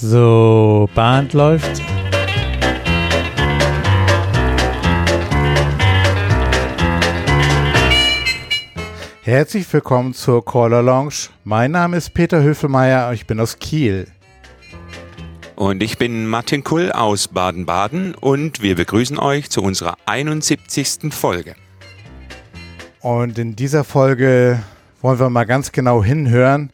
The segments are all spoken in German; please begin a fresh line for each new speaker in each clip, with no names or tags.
So, Band läuft. Herzlich willkommen zur Caller Lounge. Mein Name ist Peter Höfelmeier und ich bin aus Kiel.
Und ich bin Martin Kull aus Baden-Baden und wir begrüßen euch zu unserer 71. Folge.
Und in dieser Folge wollen wir mal ganz genau hinhören,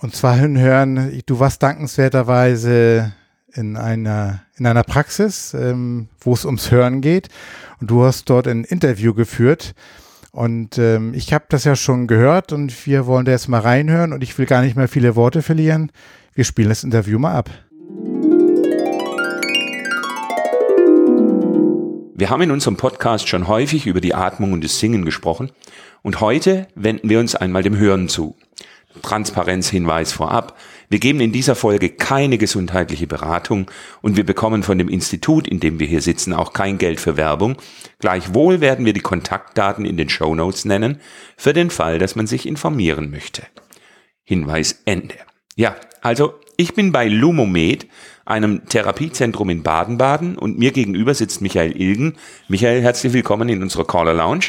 und zwar hinhören, du warst dankenswerterweise in einer, in einer Praxis, ähm, wo es ums Hören geht. Und du hast dort ein Interview geführt. Und ähm, ich habe das ja schon gehört und wir wollen da jetzt mal reinhören und ich will gar nicht mehr viele Worte verlieren. Wir spielen das Interview mal ab.
Wir haben in unserem Podcast schon häufig über die Atmung und das Singen gesprochen und heute wenden wir uns einmal dem Hören zu. Transparenzhinweis vorab. Wir geben in dieser Folge keine gesundheitliche Beratung und wir bekommen von dem Institut, in dem wir hier sitzen, auch kein Geld für Werbung. Gleichwohl werden wir die Kontaktdaten in den Show Notes nennen, für den Fall, dass man sich informieren möchte. Hinweis Ende. Ja, also ich bin bei Lumomed, einem Therapiezentrum in Baden-Baden und mir gegenüber sitzt Michael Ilgen. Michael, herzlich willkommen in unserer Caller Lounge.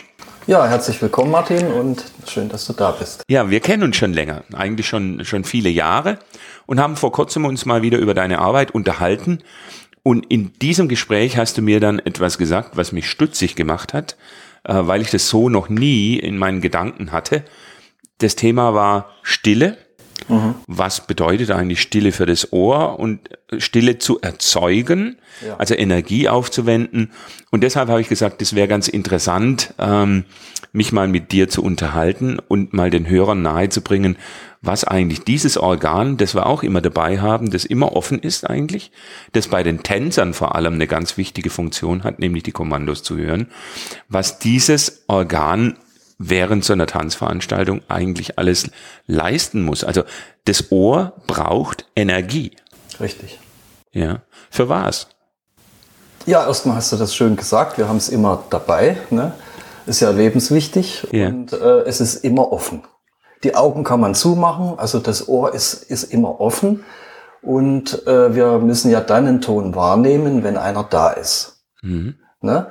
Ja, herzlich willkommen, Martin, und schön, dass du da bist.
Ja, wir kennen uns schon länger, eigentlich schon, schon viele Jahre und haben vor kurzem uns mal wieder über deine Arbeit unterhalten. Und in diesem Gespräch hast du mir dann etwas gesagt, was mich stutzig gemacht hat, äh, weil ich das so noch nie in meinen Gedanken hatte. Das Thema war Stille. Mhm. Was bedeutet eigentlich Stille für das Ohr und Stille zu erzeugen, ja. also Energie aufzuwenden. Und deshalb habe ich gesagt, das wäre ganz interessant, ähm, mich mal mit dir zu unterhalten und mal den Hörern nahezubringen, was eigentlich dieses Organ, das wir auch immer dabei haben, das immer offen ist eigentlich, das bei den Tänzern vor allem eine ganz wichtige Funktion hat, nämlich die Kommandos zu hören, was dieses Organ während so einer Tanzveranstaltung eigentlich alles leisten muss. Also das Ohr braucht Energie.
Richtig.
Ja. Für was?
Ja, erstmal hast du das schön gesagt. Wir haben es immer dabei. Ne? Ist ja lebenswichtig ja. und äh, es ist immer offen. Die Augen kann man zumachen, also das Ohr ist, ist immer offen. Und äh, wir müssen ja dann einen Ton wahrnehmen, wenn einer da ist. Mhm. Ne?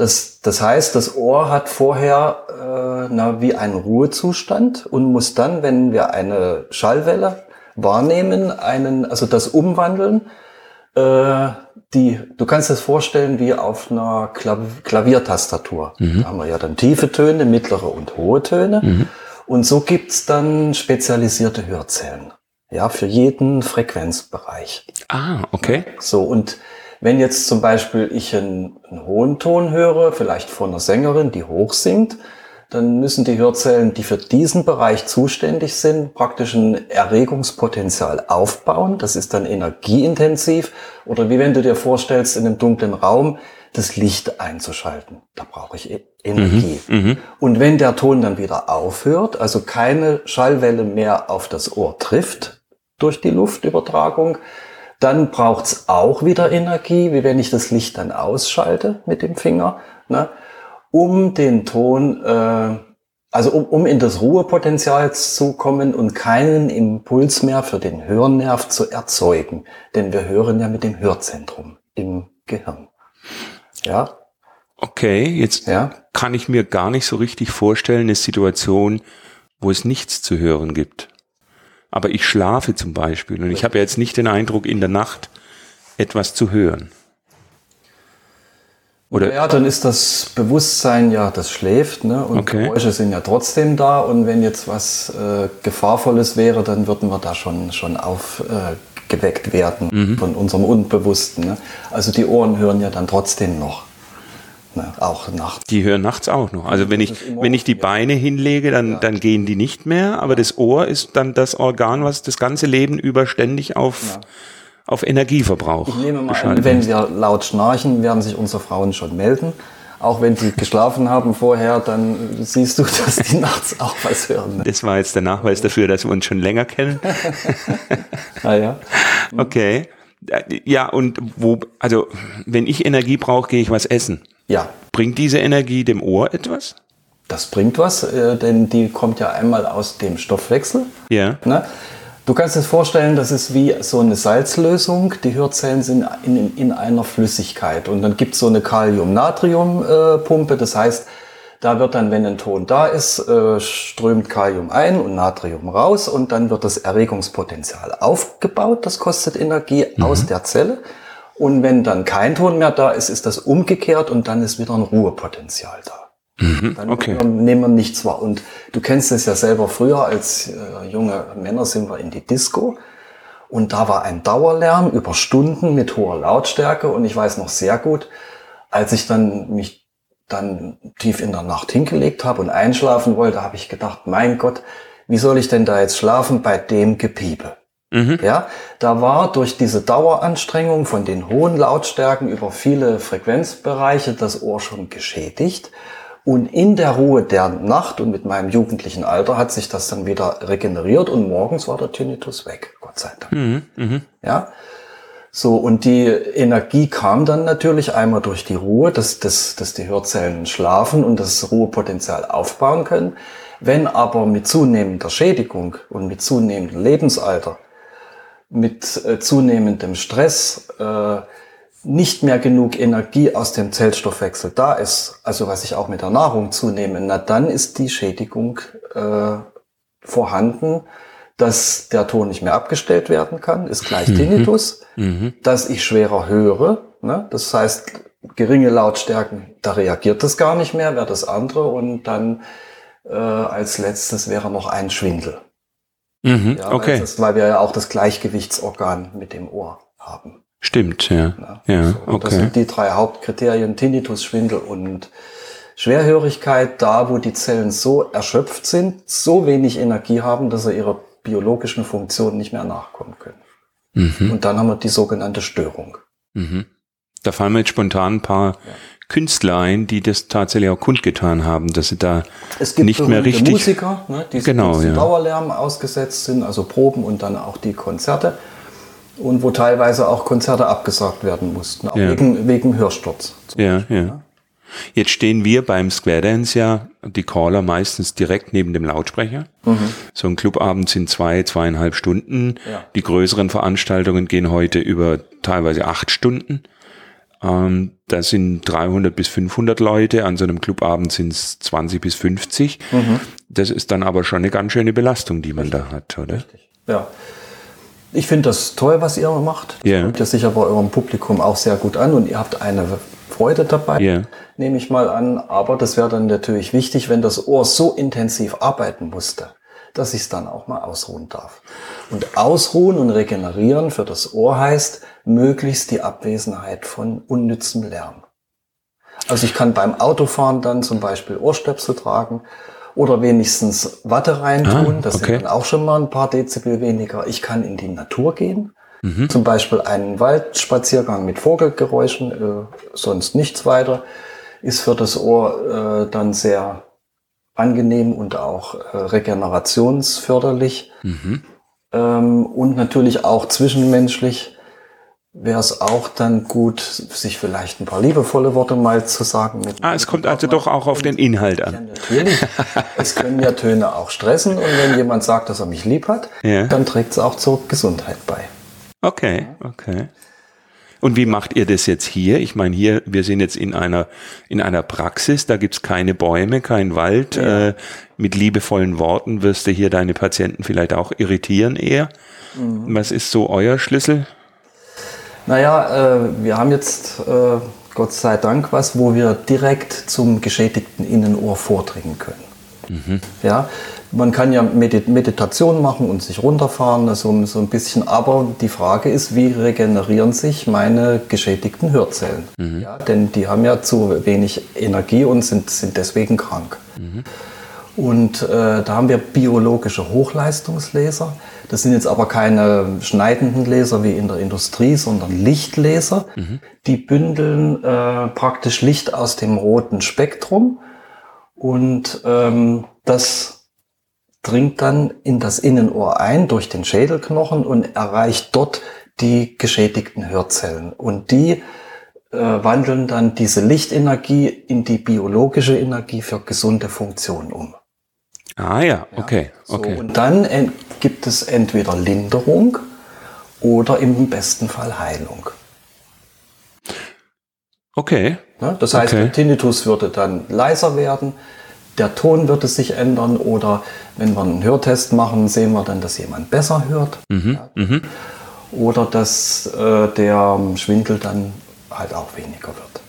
Das, das heißt, das Ohr hat vorher äh, na, wie einen Ruhezustand und muss dann, wenn wir eine Schallwelle wahrnehmen, einen, also das umwandeln. Äh, die, du kannst es vorstellen wie auf einer Klav Klaviertastatur. Mhm. Da haben wir ja dann tiefe Töne, mittlere und hohe Töne. Mhm. Und so gibt's dann spezialisierte Hörzellen. Ja, für jeden Frequenzbereich.
Ah, okay.
So, und wenn jetzt zum Beispiel ich einen, einen hohen Ton höre, vielleicht von einer Sängerin, die hoch singt, dann müssen die Hörzellen, die für diesen Bereich zuständig sind, praktisch ein Erregungspotenzial aufbauen. Das ist dann energieintensiv. Oder wie wenn du dir vorstellst, in einem dunklen Raum das Licht einzuschalten. Da brauche ich e- Energie. Mhm, mhm, Und wenn der Ton dann wieder aufhört, also keine Schallwelle mehr auf das Ohr trifft durch die Luftübertragung, dann braucht's auch wieder Energie, wie wenn ich das Licht dann ausschalte mit dem Finger, ne, um den Ton, äh, also um, um in das Ruhepotenzial zu kommen und keinen Impuls mehr für den Hörnerv zu erzeugen. Denn wir hören ja mit dem Hörzentrum im Gehirn. Ja.
Okay, jetzt ja? kann ich mir gar nicht so richtig vorstellen, eine Situation, wo es nichts zu hören gibt aber ich schlafe zum Beispiel und ich habe jetzt nicht den Eindruck, in der Nacht etwas zu hören.
Oder ja, dann ist das Bewusstsein ja, das schläft, ne? Und okay. Geräusche sind ja trotzdem da. Und wenn jetzt was äh, Gefahrvolles wäre, dann würden wir da schon schon aufgeweckt äh, werden mhm. von unserem Unbewussten. Ne? Also die Ohren hören ja dann trotzdem noch. Ne, auch nachts.
Die hören nachts auch noch. Also wenn ich, wenn ich die Beine hinlege, dann, ja. dann gehen die nicht mehr, aber das Ohr ist dann das Organ, was das ganze Leben über ständig auf, ja. auf Energieverbrauch
Ich nehme mal an, wenn wir laut schnarchen, werden sich unsere Frauen schon melden. Auch wenn die geschlafen haben vorher, dann siehst du, dass die nachts auch was hören.
Ne? Das war jetzt der Nachweis dafür, dass wir uns schon länger kennen.
ah ja.
Okay. Ja, und wo, also, wenn ich Energie brauche, gehe ich was essen.
Ja.
Bringt diese Energie dem Ohr etwas?
Das bringt was, äh, denn die kommt ja einmal aus dem Stoffwechsel.
Ja.
Ne? Du kannst dir vorstellen, das ist wie so eine Salzlösung. Die Hörzellen sind in, in einer Flüssigkeit. Und dann gibt es so eine Kalium-Natrium-Pumpe. Das heißt, da wird dann, wenn ein Ton da ist, äh, strömt Kalium ein und Natrium raus und dann wird das Erregungspotenzial aufgebaut. Das kostet Energie mhm. aus der Zelle. Und wenn dann kein Ton mehr da ist, ist das umgekehrt und dann ist wieder ein Ruhepotenzial da.
Mhm,
dann
okay.
nehmen wir nichts wahr. Und du kennst es ja selber früher, als äh, junge Männer sind wir in die Disco. Und da war ein Dauerlärm über Stunden mit hoher Lautstärke. Und ich weiß noch sehr gut, als ich dann mich dann tief in der Nacht hingelegt habe und einschlafen wollte, habe ich gedacht, mein Gott, wie soll ich denn da jetzt schlafen bei dem Gepiepe? Mhm. Ja, da war durch diese Daueranstrengung von den hohen Lautstärken über viele Frequenzbereiche das Ohr schon geschädigt. Und in der Ruhe der Nacht und mit meinem jugendlichen Alter hat sich das dann wieder regeneriert und morgens war der Tinnitus weg, Gott sei Dank. Mhm. Mhm. Ja, so, und die Energie kam dann natürlich einmal durch die Ruhe, dass, dass, dass die Hörzellen schlafen und das Ruhepotenzial aufbauen können. Wenn aber mit zunehmender Schädigung und mit zunehmendem Lebensalter, mit äh, zunehmendem Stress äh, nicht mehr genug Energie aus dem Zellstoffwechsel da ist, also was ich auch mit der Nahrung zunehme, na dann ist die Schädigung äh, vorhanden dass der Ton nicht mehr abgestellt werden kann, ist gleich mhm. Tinnitus, mhm. dass ich schwerer höre, ne? das heißt geringe Lautstärken, da reagiert das gar nicht mehr, wäre das andere und dann äh, als letztes wäre noch ein Schwindel.
Mhm. Ja, okay.
Weil, das, weil wir ja auch das Gleichgewichtsorgan mit dem Ohr haben.
Stimmt, ja.
ja, ja so, okay. Das sind die drei Hauptkriterien, Tinnitus, Schwindel und Schwerhörigkeit, da wo die Zellen so erschöpft sind, so wenig Energie haben, dass sie ihre biologischen Funktionen nicht mehr nachkommen können. Mhm. Und dann haben wir die sogenannte Störung.
Mhm. Da fallen mir jetzt spontan ein paar ja. Künstler ein, die das tatsächlich auch kundgetan haben, dass sie da nicht mehr richtig
Musiker, ne, die
genau,
ja. Dauerlärm ausgesetzt sind, also Proben und dann auch die Konzerte und wo teilweise auch Konzerte abgesagt werden mussten, auch ja. wegen, wegen Hörsturz.
Ja, ja. Jetzt stehen wir beim Square Dance ja, die Caller meistens direkt neben dem Lautsprecher. Mhm. So ein Clubabend sind zwei, zweieinhalb Stunden. Ja. Die größeren Veranstaltungen gehen heute über teilweise acht Stunden. Ähm, da sind 300 bis 500 Leute, an so einem Clubabend sind es 20 bis 50. Mhm. Das ist dann aber schon eine ganz schöne Belastung, die man Richtig. da hat, oder? Richtig.
Ja. Ich finde das toll, was ihr macht. Das yeah. kommt ja sicher bei eurem Publikum auch sehr gut an und ihr habt eine Freude dabei, yeah. nehme ich mal an. Aber das wäre dann natürlich wichtig, wenn das Ohr so intensiv arbeiten musste, dass ich es dann auch mal ausruhen darf. Und ausruhen und regenerieren für das Ohr heißt möglichst die Abwesenheit von unnützem Lärm. Also ich kann beim Autofahren dann zum Beispiel Ohrstöpsel tragen oder wenigstens Watte reintun. Ah, das okay. sind dann auch schon mal ein paar Dezibel weniger. Ich kann in die Natur gehen. Mhm. Zum Beispiel einen Waldspaziergang mit Vogelgeräuschen, äh, sonst nichts weiter, ist für das Ohr äh, dann sehr angenehm und auch äh, regenerationsförderlich. Mhm. Ähm, und natürlich auch zwischenmenschlich wäre es auch dann gut, sich vielleicht ein paar liebevolle Worte mal zu sagen.
ah, es kommt also doch auch auf den Inhalt an. Ja,
natürlich. es können ja Töne auch stressen und wenn jemand sagt, dass er mich lieb hat, ja. dann trägt es auch zur Gesundheit bei.
Okay, okay. Und wie macht ihr das jetzt hier? Ich meine, hier, wir sind jetzt in einer, in einer Praxis, da gibt's keine Bäume, kein Wald. Ja. Äh, mit liebevollen Worten wirst du hier deine Patienten vielleicht auch irritieren eher. Mhm. Was ist so euer Schlüssel?
Naja, äh, wir haben jetzt äh, Gott sei Dank was, wo wir direkt zum geschädigten Innenohr vordringen können. Mhm. Ja, man kann ja Meditation machen und sich runterfahren, also so ein bisschen. Aber die Frage ist, wie regenerieren sich meine geschädigten Hörzellen? Mhm. Ja, denn die haben ja zu wenig Energie und sind, sind deswegen krank. Mhm. Und äh, da haben wir biologische Hochleistungslaser. Das sind jetzt aber keine schneidenden Laser wie in der Industrie, sondern Lichtlaser. Mhm. Die bündeln äh, praktisch Licht aus dem roten Spektrum. Und ähm, das dringt dann in das Innenohr ein durch den Schädelknochen und erreicht dort die geschädigten Hörzellen. Und die äh, wandeln dann diese Lichtenergie in die biologische Energie für gesunde Funktionen um.
Ah ja, okay, okay.
So, und dann gibt es entweder Linderung oder im besten Fall Heilung.
Okay.
Ne? Das heißt,
Okay.
der Tinnitus würde dann leiser werden, der Ton würde sich ändern oder wenn wir einen Hörtest machen, sehen wir dann, dass jemand besser hört Ja. oder dass äh, der Schwindel dann halt auch weniger wird.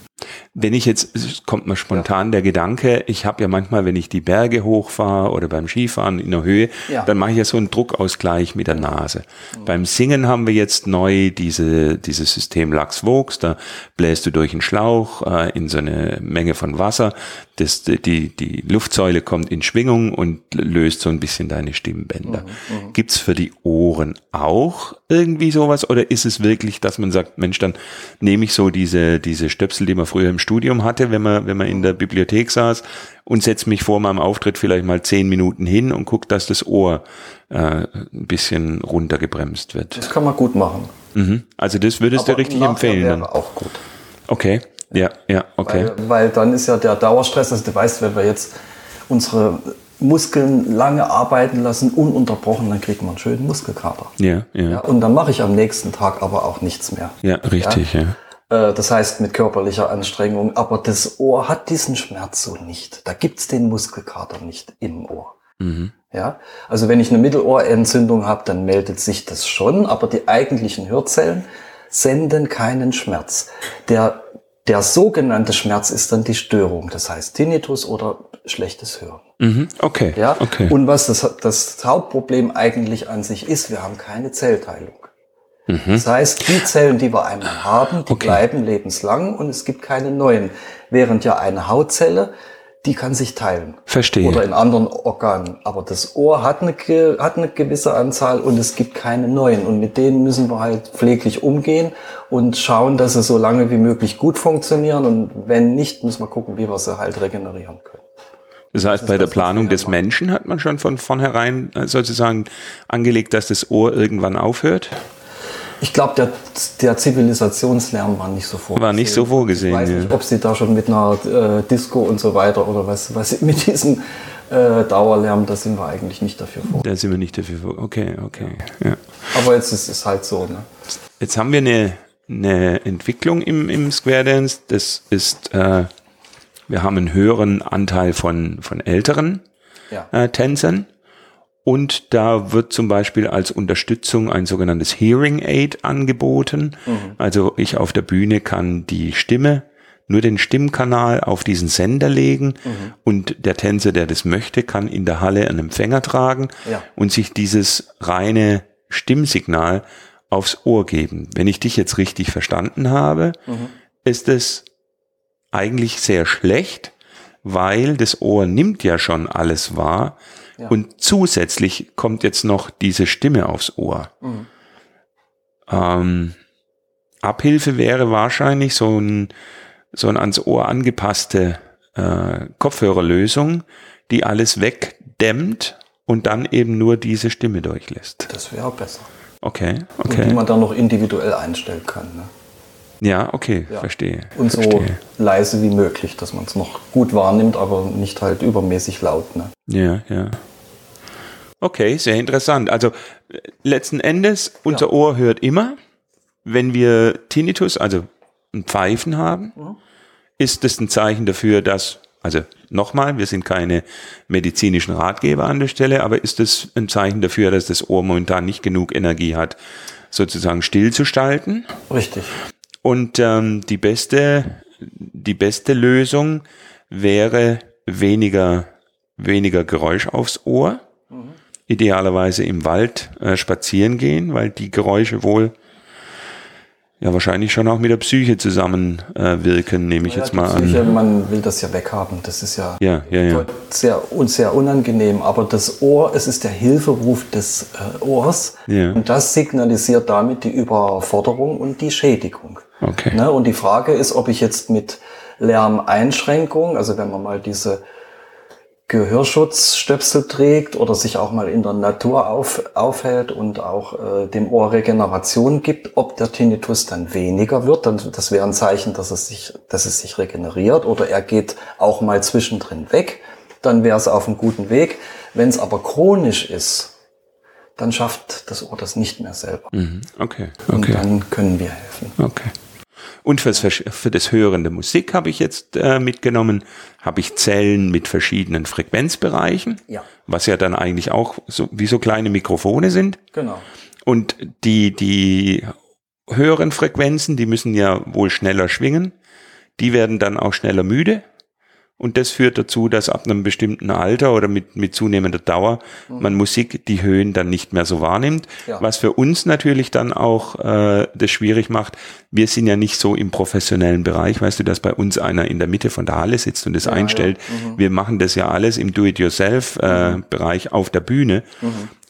Wenn ich jetzt, es kommt mir spontan der Gedanke, ich habe ja manchmal, wenn ich die Berge hochfahre oder beim Skifahren in der Höhe,
Ja.
dann mache ich ja so einen Druckausgleich mit der Nase. Beim Singen haben wir jetzt neu diese, dieses System Lachs-Vox, da bläst du durch einen Schlauch äh, in so eine Menge von Wasser, das, die, die Luftsäule kommt in Schwingung und löst so ein bisschen deine Stimmbänder. Gibt's für die Ohren auch irgendwie sowas oder ist es wirklich, dass man sagt, Mensch, dann nehme ich so diese, diese Stöpsel, die man früher im Studium hatte, wenn man, wenn man in der Bibliothek saß und setze mich vor meinem Auftritt vielleicht mal zehn Minuten hin und gucke, dass das Ohr äh, ein bisschen runtergebremst wird.
Das kann man gut machen.
Mhm. Also das würdest du richtig empfehlen.
wäre
Dann.
auch gut.
Okay, ja, ja, okay.
Weil, weil dann ist ja der Dauerstress, also du weißt, wenn wir jetzt unsere Muskeln lange arbeiten lassen, ununterbrochen, dann kriegt man einen schönen Muskelkater.
Ja, ja,
Ja,
ja,
und dann mache ich am nächsten Tag aber auch nichts mehr.
richtig, ja.
Äh, Das heißt mit körperlicher Anstrengung, aber das Ohr hat diesen Schmerz so nicht. Da gibt's den Muskelkater nicht im Ohr.
Mhm.
Ja, also wenn ich eine Mittelohrentzündung habe, dann meldet sich das schon, aber die eigentlichen Hörzellen senden keinen Schmerz. Der, der sogenannte Schmerz ist dann die Störung, das heißt Tinnitus oder schlechtes Hören.
Mhm. Okay,
Ja,
okay.
und was das, das Hauptproblem eigentlich an sich ist, wir haben keine Zellteilung. Das heißt, die Zellen, die wir einmal haben, die
Mhm. Okay.
bleiben lebenslang und es gibt keine neuen. Während ja eine Hautzelle, die kann sich teilen.
Verstehe.
Oder in anderen Organen. Aber das Ohr hat eine, hat eine gewisse Anzahl und es gibt keine neuen. Und mit denen müssen wir halt pfleglich umgehen und schauen, dass sie so lange wie möglich gut funktionieren. Und wenn nicht, müssen wir gucken, wie wir sie halt regenerieren können.
Das heißt, bei der
das,
Planung des. Menschen hat man schon von vornherein äh, sozusagen angelegt, dass das Ohr irgendwann aufhört.
Ich glaube, der, der Zivilisationslärm war nicht so vorgesehen.
War nicht so vorgesehen,
Ich weiß
ja.
nicht, ob sie da schon mit einer äh, Disco und so weiter oder was, was mit diesem äh, Dauerlärm, da sind wir eigentlich nicht dafür vor.
Da sind wir nicht dafür. vor- Okay, okay. Ja.
Aber jetzt ist es halt so. Ne?
Jetzt haben wir eine, eine Entwicklung im, im Square Dance. Das ist, äh, wir haben einen höheren Anteil von, von älteren
Ja.
äh, Tänzern. Und da wird zum Beispiel als Unterstützung ein sogenanntes Hearing Aid angeboten. Also ich auf der Bühne kann die Stimme, nur den Stimmkanal auf diesen Sender legen und der Tänzer, der das möchte, kann in der Halle einen Empfänger tragen
Ja.
und sich dieses reine Stimmsignal aufs Ohr geben. Wenn ich dich jetzt richtig verstanden habe, ist es eigentlich sehr schlecht, weil das Ohr nimmt ja schon alles wahr
Ja.
und zusätzlich kommt jetzt noch diese Stimme aufs Ohr.
Mhm.
Ähm, Abhilfe wäre wahrscheinlich so ein, so ein ans Ohr angepasste äh, Kopfhörerlösung, die alles wegdämmt und dann eben nur diese Stimme durchlässt.
Das wäre besser.
Okay,
Und die
okay.
man dann noch individuell einstellen kann. Ne?
Ja, okay,
Ja.
verstehe.
Und so
verstehe.
leise wie möglich, dass man es noch gut wahrnimmt, aber nicht halt übermäßig laut. Ne?
Ja, ja. Okay, sehr interessant. Also äh, letzten Endes, unser
Ja.
Ohr hört immer. Wenn wir Tinnitus, also ein Pfeifen haben,
Mhm.
ist das ein Zeichen dafür, dass, also nochmal, wir sind keine medizinischen Ratgeber an der Stelle, aber ist das ein Zeichen dafür, dass das Ohr momentan nicht genug Energie hat, sozusagen stillzustalten?
Richtig.
Und ähm, die beste, die beste Lösung wäre weniger, weniger Geräusch aufs Ohr. Idealerweise im Wald äh, spazieren gehen, weil die Geräusche wohl ja wahrscheinlich schon auch mit der Psyche zusammen äh, wirken, nehme ich
Ja,
jetzt mal
Psyche,
an.
Man will das ja weghaben. Das ist ja,
Ja, ja, ja.
sehr, und sehr unangenehm. Aber das Ohr, es ist der Hilferuf des äh, Ohrs.
Ja.
Und das signalisiert damit die Überforderung und die Schädigung.
Okay.
Ne? Und die Frage ist, ob ich jetzt mit Lärmeinschränkung, also wenn man mal diese Gehörschutzstöpsel trägt oder sich auch mal in der Natur auf, aufhält und auch äh, dem Ohr Regeneration gibt, ob der Tinnitus dann weniger wird, dann das wäre ein Zeichen, dass es sich, dass es sich regeneriert oder er geht auch mal zwischendrin weg, dann wäre es auf einem guten Weg. Wenn es aber chronisch ist, dann schafft das Ohr das nicht mehr selber.
Mhm. Okay.
Und
Okay.
dann können wir helfen.
Okay. Und fürs, für das Hören der Musik habe ich jetzt äh, mitgenommen, habe ich Zellen mit verschiedenen Frequenzbereichen,
Ja.
was ja dann eigentlich auch so, wie so kleine Mikrofone sind.
Genau.
Und die, die höheren Frequenzen, die müssen ja wohl schneller schwingen. Die werden dann auch schneller müde. Und das führt dazu, dass ab einem bestimmten Alter oder mit, mit zunehmender Dauer man Musik die Höhen dann nicht mehr so wahrnimmt.
Ja.
Was für uns natürlich dann auch äh, das schwierig macht. Wir sind ja nicht so im professionellen Bereich. Weißt du, dass bei uns einer in der Mitte von der Halle sitzt und das einstellt. Wir machen das ja alles im Do-it-yourself-Bereich auf der Bühne.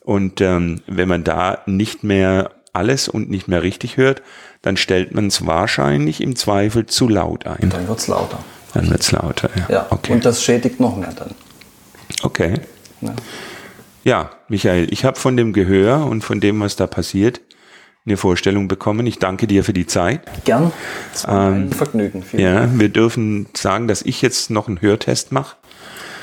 Und ähm, wenn man da nicht mehr alles und nicht mehr richtig hört, dann stellt man es wahrscheinlich im Zweifel zu laut ein.
Dann wird's lauter.
Dann wird es lauter. Ja.
Ja.
Okay.
Und das schädigt noch mehr dann.
okay.
Ne?
Ja, Michael, ich habe von dem Gehör und von dem, was da passiert, eine Vorstellung bekommen. Ich danke dir für die Zeit.
Gern. Es war ein Vergnügen. Vielen Dank.
Ja, wir dürfen sagen, dass ich jetzt noch einen Hörtest mache.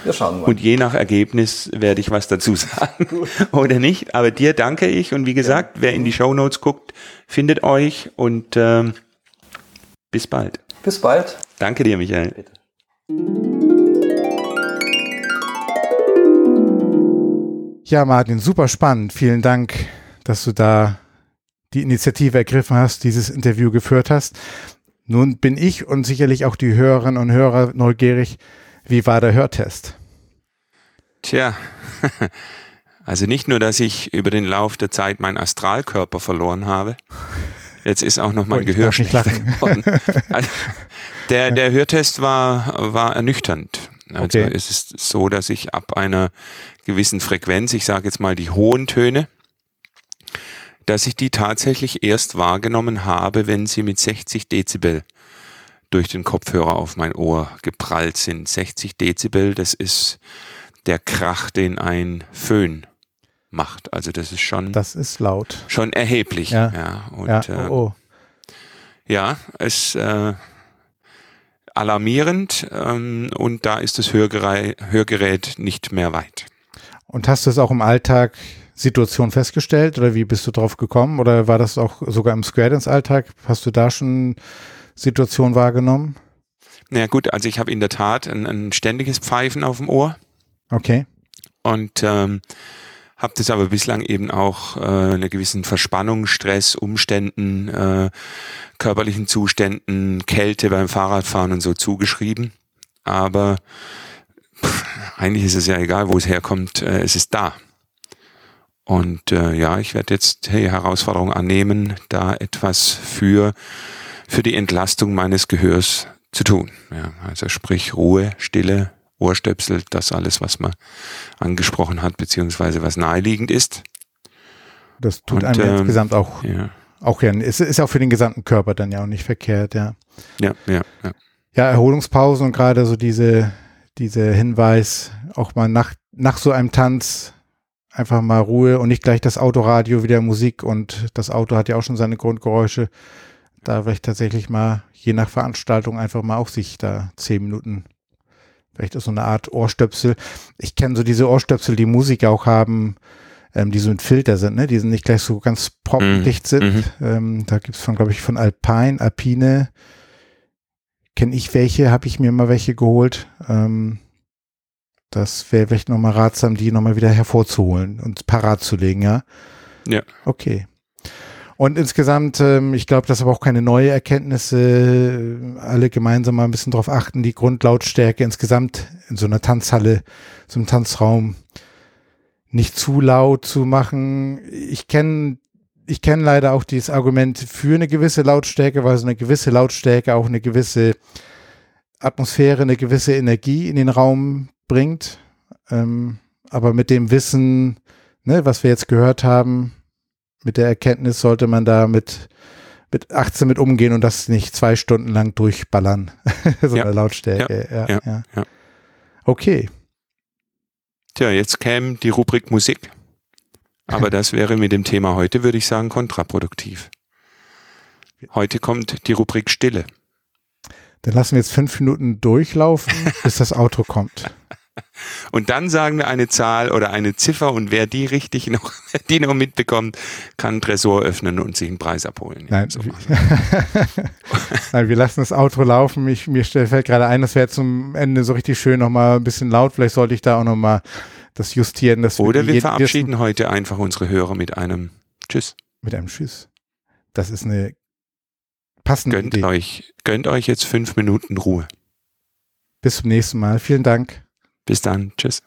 Wir schauen mal.
Und je nach Ergebnis werde ich was dazu sagen oder nicht. Aber dir danke ich. Und wie gesagt, wer in die Shownotes guckt, findet euch. Und ähm, bis bald.
Bis bald.
Danke dir, Michael.
Bitte.
Ja, Martin, super spannend. Vielen Dank, dass du da die Initiative ergriffen hast, dieses Interview geführt hast. Nun bin ich und sicherlich auch die Hörerinnen und Hörer neugierig. Wie war der Hörtest?
Tja, also nicht nur, dass ich über den Lauf der Zeit meinen Astralkörper verloren habe, jetzt ist auch noch mein Gehör
lachen.
geworden. Also, der, der Hörtest war, war ernüchternd. Also
Okay.
es ist so, dass ich ab einer gewissen Frequenz, ich sage jetzt mal die hohen Töne, dass ich die tatsächlich erst wahrgenommen habe, wenn sie mit 60 Dezibel durch den Kopfhörer auf mein Ohr geprallt sind. 60 Dezibel, das ist der Krach, den ein Föhn macht. Also das ist schon,
Das ist laut.
schon erheblich.
Ja.
Ja, und
Ja,
äh,
oh, oh.
ja, es äh, alarmierend ähm, und da ist das Hörgerät, Hörgerät nicht mehr weit.
Und hast du es auch im Alltag Situation festgestellt oder wie bist du drauf gekommen? Oder war das auch sogar im Square Dance Alltag? Hast du da schon Situation wahrgenommen?
Na gut, also ich habe in der Tat ein, ein ständiges Pfeifen auf dem Ohr
Okay.
und ähm, habe das aber bislang eben auch äh, einer gewissen Verspannung, Stress, Umständen, äh, körperlichen Zuständen, Kälte beim Fahrradfahren und so zugeschrieben. Aber pff, eigentlich ist es ja egal, wo es herkommt, äh, es ist da. Und äh, ja, ich werde jetzt die Herausforderung annehmen, da etwas für, für die Entlastung meines Gehörs zu tun. Ja, also sprich Ruhe, Stille, Ohrstöpsel, das alles, was man angesprochen hat, beziehungsweise was naheliegend ist.
Das tut
Und,
einem
ähm,
insgesamt auch,
Ja,
auch ja, es ist auch für den gesamten Körper dann ja auch nicht verkehrt, ja.
ja, ja. ja.
Ja, Erholungspausen und gerade so diese, diese Hinweis, auch mal nach, nach so einem Tanz einfach mal Ruhe und nicht gleich das Autoradio wieder Musik und das Auto hat ja auch schon seine Grundgeräusche. Da vielleicht tatsächlich mal, je nach Veranstaltung, einfach mal auch sich da zehn Minuten, vielleicht ist so eine Art Ohrstöpsel. Ich kenne so diese Ohrstöpsel, die Musiker auch haben, ähm, die so ein Filter sind, ne? Die sind nicht gleich so ganz proppendicht sind. Ähm, da gibt's von, glaube ich, von Alpine, Alpine, kenne ich welche, habe ich mir mal welche geholt. Ähm, das wäre vielleicht nochmal ratsam, die nochmal wieder hervorzuholen und parat zu legen, ja?
Ja.
Okay. Und insgesamt, ähm, ich glaube, das aber auch keine neue Erkenntnisse. äh, Alle gemeinsam mal ein bisschen drauf achten, die Grundlautstärke insgesamt in so einer Tanzhalle, so einem Tanzraum nicht zu laut zu machen. Ich kenne ich kenne leider auch dieses Argument für eine gewisse Lautstärke, weil so eine gewisse Lautstärke auch eine gewisse Atmosphäre, eine gewisse Energie in den Raum bringt. Ähm, aber mit dem Wissen, ne, was wir jetzt gehört haben, mit der Erkenntnis sollte man da mit, mit 18 mit umgehen und das nicht zwei Stunden lang durchballern. so
Ja.
eine Lautstärke. Ja, ja,
ja, ja.
Okay.
Tja, jetzt käme die Rubrik Musik. Aber das wäre mit dem Thema heute, würde ich sagen, kontraproduktiv. Heute kommt die Rubrik Stille.
Dann lassen wir jetzt fünf Minuten durchlaufen, bis das Auto kommt.
Und dann sagen wir eine Zahl oder eine Ziffer und wer die richtig noch, die noch mitbekommt, kann einen Tresor öffnen und sich einen Preis abholen.
Nein,
so
Nein wir lassen das Outro laufen. Ich, mir fällt gerade ein, das wäre zum Ende so richtig schön nochmal ein bisschen laut. Vielleicht sollte ich da auch nochmal das justieren. Dass
Oder wir, wir verabschieden wissen. heute einfach unsere Hörer mit einem Tschüss.
Mit einem Tschüss. Das ist eine passende
gönnt
Idee.
Euch, gönnt euch jetzt fünf Minuten Ruhe.
Bis zum nächsten Mal. Vielen Dank.
Bis dann. Tschüss.